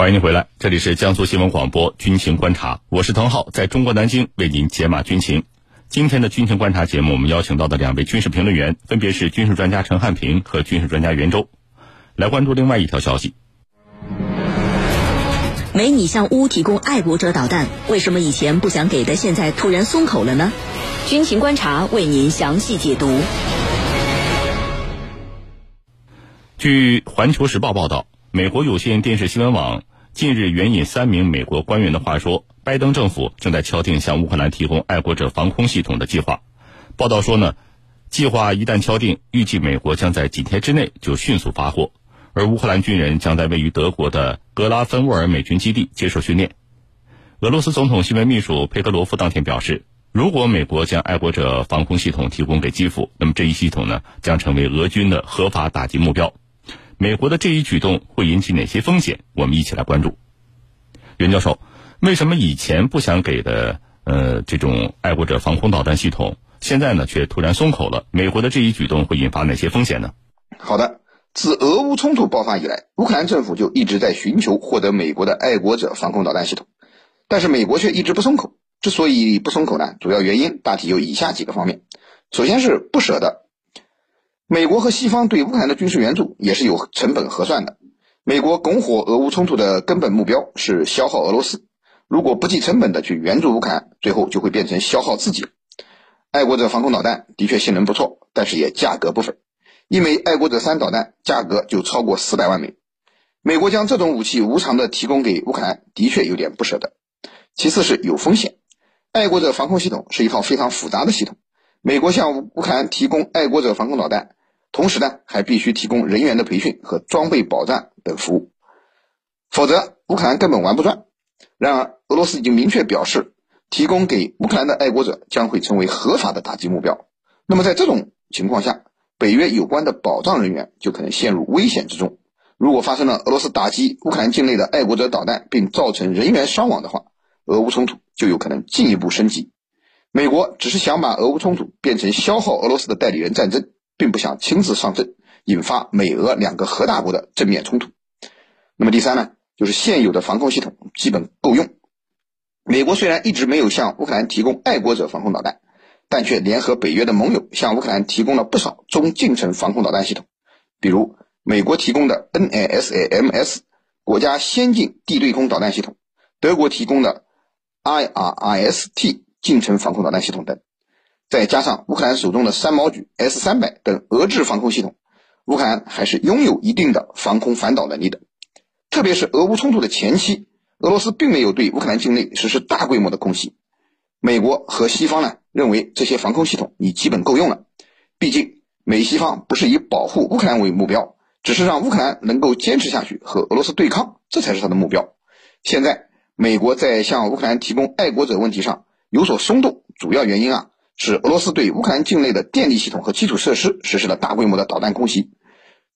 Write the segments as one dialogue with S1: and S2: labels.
S1: 欢迎您回来，这里是江苏新闻广播军情观察，我是滕浩，在中国南京为您解码军情。今天的军情观察节目，我们邀请到的两位军事评论员分别是军事专家陈汉平和军事专家袁周，来关注另外一条消息。
S2: 美拟向乌提供爱国者导弹，为什么以前不想给的，现在突然松口了呢？军情观察为您详细解读。
S1: 据《环球时报》报道，美国有线电视新闻网近日援引三名美国官员的话说。拜登政府正在敲定向乌克兰提供爱国者防空系统的计划。报道说呢，计划一旦敲定，预计美国将在几天之内就迅速发货，而乌克兰军人将在位于德国的格拉芬沃尔美军基地接受训练。俄罗斯总统新闻秘书佩格罗夫当天表示，如果美国将爱国者防空系统提供给基辅，那么这一系统呢将成为俄军的合法打击目标。美国的这一举动会引起哪些风险？我们一起来关注。袁教授。为什么以前不想给的呃这种爱国者防空导弹系统，现在呢却突然松口了？美国的这一举动会引发哪些风险呢？
S3: 好的，自俄乌冲突爆发以来，乌克兰政府就一直在寻求获得美国的爱国者防空导弹系统，但是美国却一直不松口。之所以不松口呢，主要原因大体有以下几个方面：首先是不舍得，美国和西方对乌克兰的军事援助也是有成本核算的。美国拱火俄乌冲突的根本目标是消耗俄罗斯。如果不计成本的去援助乌克兰，最后就会变成消耗自己。爱国者防空导弹的确性能不错，但是也价格不菲，一枚爱国者三导弹价格就超过四百万美。美国将这种武器无偿的提供给乌克兰，的确有点不舍得。其次是有风险，爱国者防空系统是一套非常复杂的系统，美国向乌克兰提供爱国者防空导弹，同时呢还必须提供人员的培训和装备保障等服务，否则乌克兰根本玩不转。然而，俄罗斯已经明确表示，提供给乌克兰的爱国者将会成为合法的打击目标。那么，在这种情况下，北约有关的保障人员就可能陷入危险之中。如果发生了俄罗斯打击乌克兰境内的爱国者导弹，并造成人员伤亡的话，俄乌冲突就有可能进一步升级。美国只是想把俄乌冲突变成消耗俄罗斯的代理人战争，并不想亲自上阵，引发美俄两个核大国的正面冲突。那么，第三呢？就是现有的防空系统基本够用。美国虽然一直没有向乌克兰提供爱国者防空导弹，但却联合北约的盟友向乌克兰提供了不少中近程防空导弹系统，比如美国提供的 NASAMS 国家先进地对空导弹系统，德国提供的 IRIS-T 近程防空导弹系统等，再加上乌克兰手中的三毛榉 S-300 等俄制防空系统，乌克兰还是拥有一定的防空反导能力的。特别是俄乌冲突的前期，俄罗斯并没有对乌克兰境内实施大规模的空袭。美国和西方呢认为这些防空系统已基本够用了。毕竟美西方不是以保护乌克兰为目标，只是让乌克兰能够坚持下去和俄罗斯对抗，这才是他的目标。现在美国在向乌克兰提供爱国者问题上有所松动，主要原因啊是俄罗斯对乌克兰境内的电力系统和基础设施实施了大规模的导弹空袭。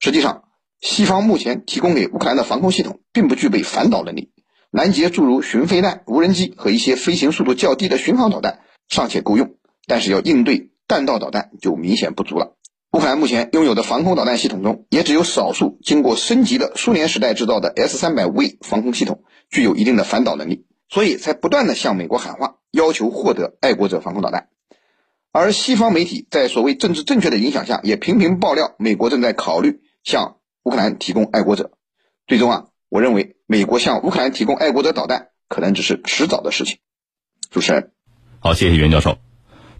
S3: 实际上。西方目前提供给乌克兰的防空系统并不具备反导能力，拦截诸如巡飞弹、无人机和一些飞行速度较低的巡航导弹尚且够用，但是要应对弹道导弹就明显不足了。乌克兰目前拥有的防空导弹系统中，也只有少数经过升级的苏联时代制造的 S-300V 防空系统具有一定的反导能力，所以才不断的向美国喊话，要求获得爱国者防空导弹。而西方媒体在所谓政治正确的影响下，也频频爆料美国正在考虑向。乌克兰提供爱国者，最终啊，我认为美国向乌克兰提供爱国者导弹可能只是迟早的事情。主持人，
S1: 好，谢谢袁教授。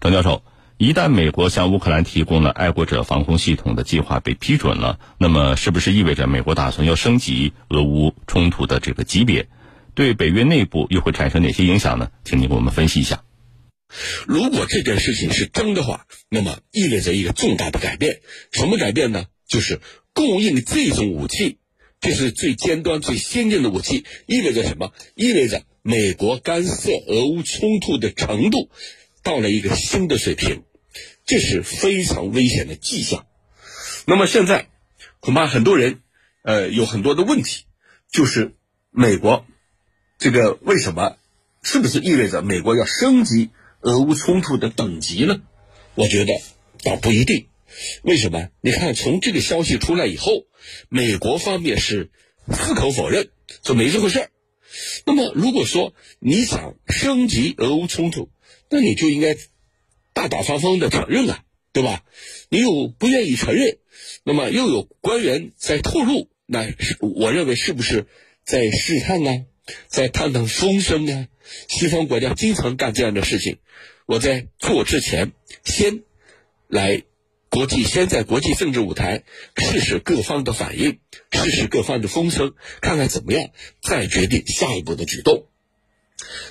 S1: 张教授，一旦美国向乌克兰提供了爱国者防空系统的计划被批准了，那么是不是意味着美国打算要升级俄乌冲突的这个级别？对北约内部又会产生哪些影响呢？请您给我们分析一下。
S4: 如果这件事情是真的话，那么意味着一个重大的改变。什么改变呢？就是。供应这种武器，这是最尖端、最先进的武器，意味着什么？意味着美国干涉俄乌冲突的程度到了一个新的水平，这是非常危险的迹象。那么现在，恐怕很多人，呃，有很多的问题，就是美国这个为什么？是不是意味着美国要升级俄乌冲突的等级呢？我觉得倒不一定。为什么？你看，从这个消息出来以后，美国方面是矢口否认，说没这回事儿。那么，如果说你想升级俄乌冲突，那你就应该大大方方的承认啊，对吧？你又不愿意承认，那么又有官员在透露，那是我认为是不是在试探啊，在探探风声呢？西方国家经常干这样的事情。我在做之前，先来国际，先在国际政治舞台试试各方的反应，试试各方的风声，看看怎么样，再决定下一步的举动。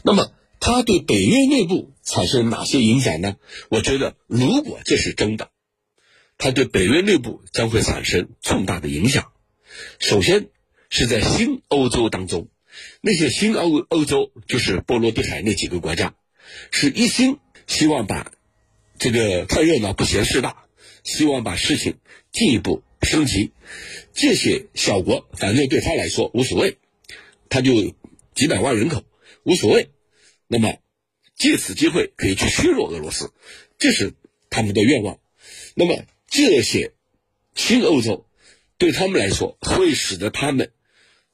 S4: 那么，它对北约内部产生哪些影响呢？我觉得，如果这是真的，它对北约内部将会产生重大的影响。首先是在新欧洲当中，那些新欧欧洲就是波罗的海那几个国家，是一心。希望把这个看热闹不嫌事大，希望把事情进一步升级。这些小国反正对他来说无所谓，他就几百万人口无所谓。那么借此机会可以去削弱俄罗斯，这是他们的愿望。那么这些新欧洲对他们来说会使得他们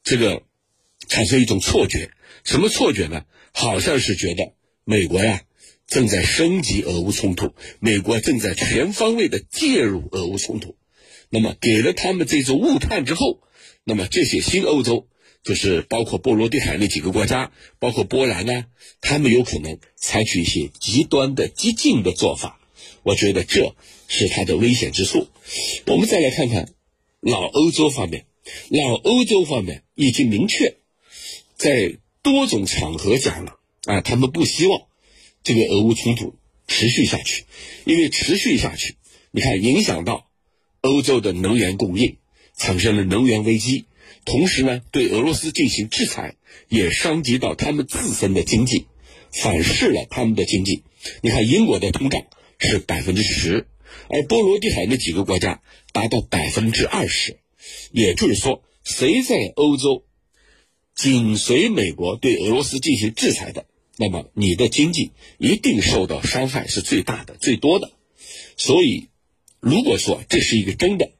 S4: 这个产生一种错觉，什么错觉呢？好像是觉得美国呀。正在升级俄乌冲突，美国正在全方位的介入俄乌冲突，那么给了他们这种误判之后，那么这些新欧洲，就是包括波罗的海那几个国家，包括波兰呢，他们有可能采取一些极端的激进的做法，我觉得这是它的危险之处。我们再来看看老欧洲方面，老欧洲方面已经明确在多种场合讲了啊，他们不希望。这个俄乌冲突持续下去，因为持续下去，你看影响到欧洲的能源供应，产生了能源危机。同时呢，对俄罗斯进行制裁，也伤及到他们自身的经济，反噬了他们的经济。你看英国的通胀是百分之十，而波罗的海那几个国家达到百分之二十。也就是说，谁在欧洲紧随美国对俄罗斯进行制裁的？那么你的经济一定受到伤害是最大的、最多的，所以如果说这是一个真的，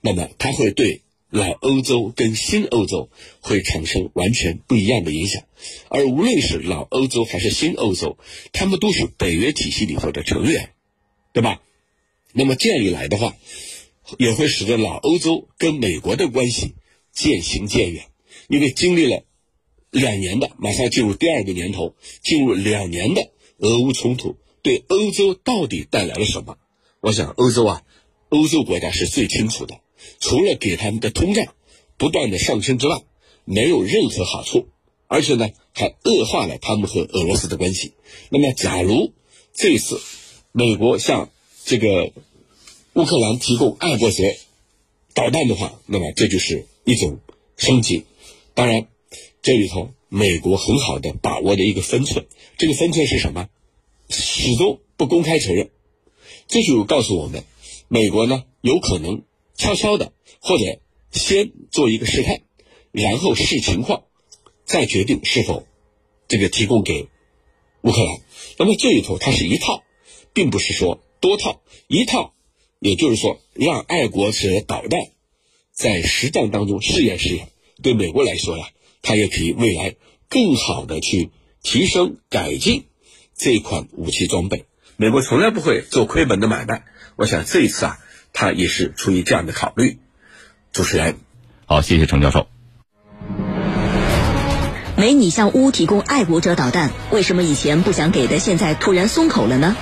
S4: 那么它会对老欧洲跟新欧洲会产生完全不一样的影响。而无论是老欧洲还是新欧洲，他们都是北约体系里头的成员，对吧？那么这样一来的话，也会使得老欧洲跟美国的关系渐行渐远，因为经历了。两年的，马上进入第二个年头，进入两年的俄乌冲突，对欧洲到底带来了什么？我想，欧洲啊，欧洲国家是最清楚的。除了给他们的通胀不断的上升之外，没有任何好处，而且呢，还恶化了他们和俄罗斯的关系。那么，假如这次美国向这个乌克兰提供爱国者导弹的话，那么这就是一种升级。当然。这里头，美国很好的把握的一个分寸，这个分寸是什么？始终不公开承认，这就告诉我们，美国呢有可能悄悄的，或者先做一个试探，然后视情况，再决定是否这个提供给乌克兰。那么这里头它是一套，并不是说多套，一套，也就是说让爱国者导弹在实战当中试验试验。对美国来说呀。它也可以未来更好的去提升改进这一款武器装备。美国从来不会做亏本的买卖，我想这一次啊，它也是出于这样的考虑。主持人，
S1: 好，谢谢程教授。
S2: 美你向乌提供爱国者导弹，为什么以前不想给的，现在突然松口了呢？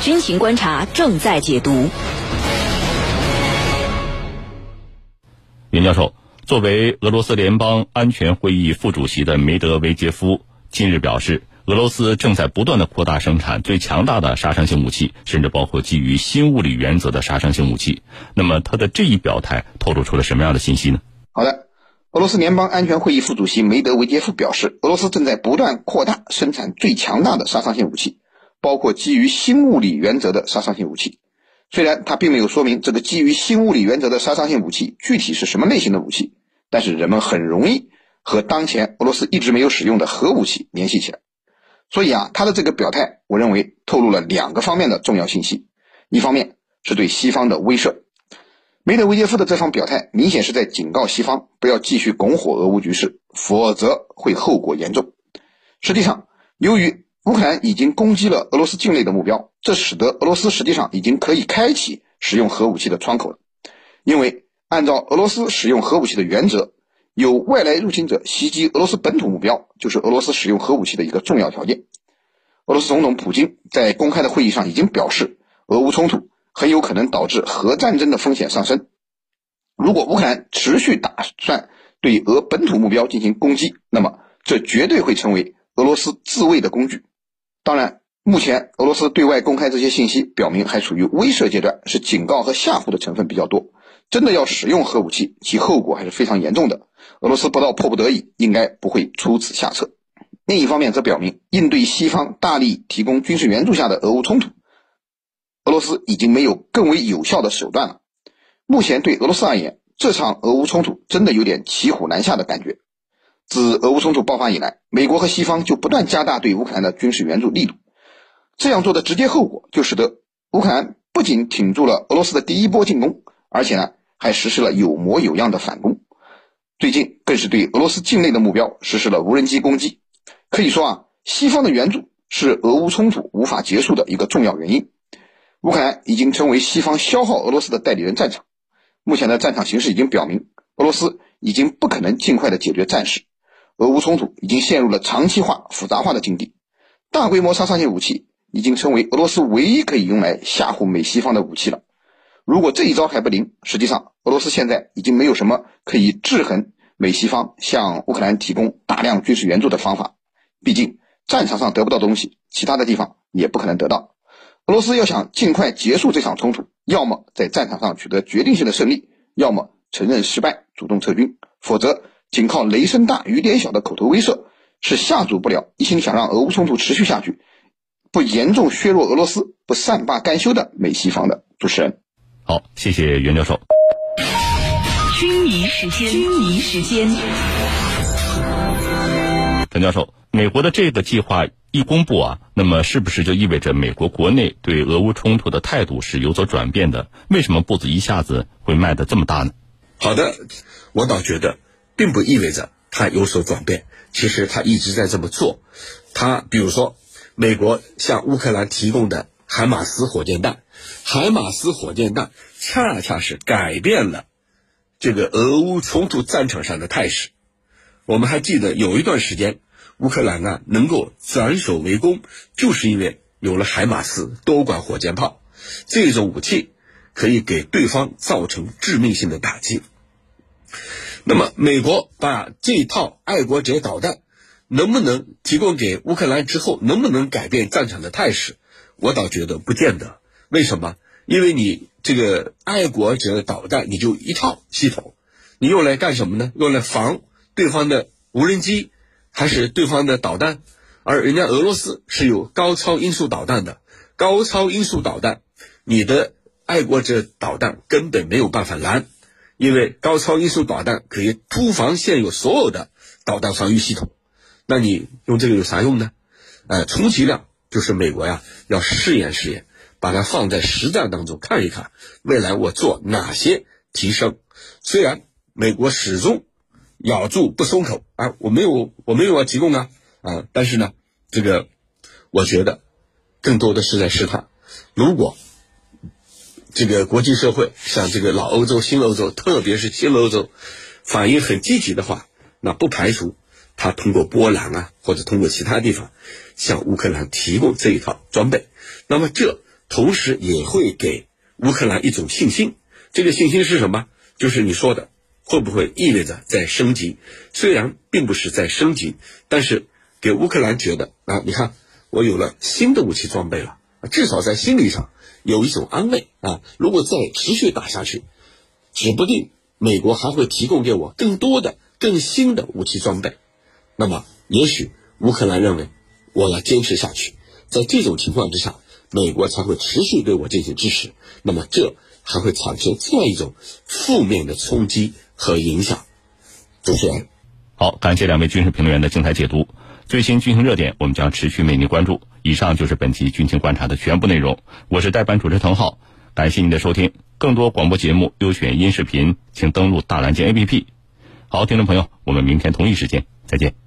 S2: 军情观察正在解读。
S1: 袁教授。作为俄罗斯联邦安全会议副主席的梅德韦杰夫近日表示，俄罗斯正在不断的扩大生产最强大的杀伤性武器，甚至包括基于新物理原则的杀伤性武器。那么，他的这一表态透露出了什么样的信息呢？
S3: 好的，俄罗斯联邦安全会议副主席梅德韦杰夫表示，俄罗斯正在不断扩大生产最强大的杀伤性武器，包括基于新物理原则的杀伤性武器。虽然他并没有说明这个基于新物理原则的杀伤性武器具体是什么类型的武器，但是人们很容易和当前俄罗斯一直没有使用的核武器联系起来。所以啊，他的这个表态，我认为透露了两个方面的重要信息：一方面是对西方的威慑。梅德韦杰夫的这番表态，明显是在警告西方不要继续拱火俄乌局势，否则会后果严重。实际上，由于乌克兰已经攻击了俄罗斯境内的目标，这使得俄罗斯实际上已经可以开启使用核武器的窗口了。因为按照俄罗斯使用核武器的原则，有外来入侵者袭击俄罗斯本土目标，就是俄罗斯使用核武器的一个重要条件。俄罗斯总统普京在公开的会议上已经表示，俄乌冲突很有可能导致核战争的风险上升。如果乌克兰持续打算对俄本土目标进行攻击，那么这绝对会成为俄罗斯自卫的工具。当然，目前俄罗斯对外公开这些信息，表明还处于威慑阶段，是警告和吓唬的成分比较多。真的要使用核武器，其后果还是非常严重的。俄罗斯不到迫不得已，应该不会出此下策。另一方面，则表明应对西方大力提供军事援助下的俄乌冲突，俄罗斯已经没有更为有效的手段了。目前对俄罗斯而言，这场俄乌冲突真的有点骑虎难下的感觉。自俄乌冲突爆发以来，美国和西方就不断加大对乌克兰的军事援助力度。这样做的直接后果，就使得乌克兰不仅挺住了俄罗斯的第一波进攻，而且呢，还实施了有模有样的反攻。最近更是对俄罗斯境内的目标实施了无人机攻击。可以说啊，西方的援助是俄乌冲突无法结束的一个重要原因。乌克兰已经成为西方消耗俄罗斯的代理人战场。目前的战场形势已经表明，俄罗斯已经不可能尽快的解决战事。俄乌冲突已经陷入了长期化、复杂化的境地，大规模杀伤性武器已经成为俄罗斯唯一可以用来吓唬美西方的武器了。如果这一招还不灵，实际上俄罗斯现在已经没有什么可以制衡美西方向乌克兰提供大量军事援助的方法。毕竟战场上得不到东西，其他的地方也不可能得到。俄罗斯要想尽快结束这场冲突，要么在战场上取得决定性的胜利，要么承认失败，主动撤军，否则。仅靠雷声大雨点小的口头威慑是吓阻不了一心想让俄乌冲突持续下去、不严重削弱俄罗斯、不善罢甘休的美西方的主持人。
S1: 好，谢谢袁教授。
S2: 军迷时间，军迷时间。
S1: 陈教授，美国的这个计划一公布啊，那么是不是就意味着美国国内对俄乌冲突的态度是有所转变的？为什么步子一下子会迈得这么大呢？
S4: 好的，我倒觉得。并不意味着他有所转变，其实他一直在这么做。他比如说，美国向乌克兰提供的海马斯火箭弹，海马斯火箭弹恰恰是改变了这个俄乌冲突战场上的态势。我们还记得有一段时间，乌克兰啊能够斩首为攻，就是因为有了海马斯多管火箭炮，这种武器可以给对方造成致命性的打击。那么，美国把这套爱国者导弹能不能提供给乌克兰之后，能不能改变战场的态势？我倒觉得不见得。为什么？因为你这个爱国者导弹，你就一套系统，你用来干什么呢？用来防对方的无人机，还是对方的导弹？而人家俄罗斯是有高超音速导弹的，高超音速导弹，你的爱国者导弹根本没有办法拦。因为高超音速导弹可以突防现有所有的导弹防御系统，那你用这个有啥用呢？呃，充其量就是美国呀要试验试验，把它放在实战当中看一看，未来我做哪些提升。虽然美国始终咬住不松口啊，我没有我没有要提供啊啊，但是呢，这个我觉得更多的是在试探，如果。这个国际社会像这个老欧洲、新欧洲，特别是新欧洲，反应很积极的话，那不排除他通过波兰啊，或者通过其他地方向乌克兰提供这一套装备。那么这同时也会给乌克兰一种信心。这个信心是什么？就是你说的，会不会意味着在升级？虽然并不是在升级，但是给乌克兰觉得啊，你看我有了新的武器装备了，至少在心理上。有一种安慰啊！如果再持续打下去，指不定美国还会提供给我更多的、更新的武器装备。那么，也许乌克兰认为我要坚持下去，在这种情况之下，美国才会持续对我进行支持。那么，这还会产生这样一种负面的冲击和影响。主持人，
S1: 好，感谢两位军事评论员的精彩解读。最新军情热点，我们将持续为您关注。以上就是本期军情观察的全部内容。我是代班主持滕浩。感谢您的收听。更多广播节目、优选音视频，请登录大蓝鲸 APP。好，听众朋友，我们明天同一时间再见。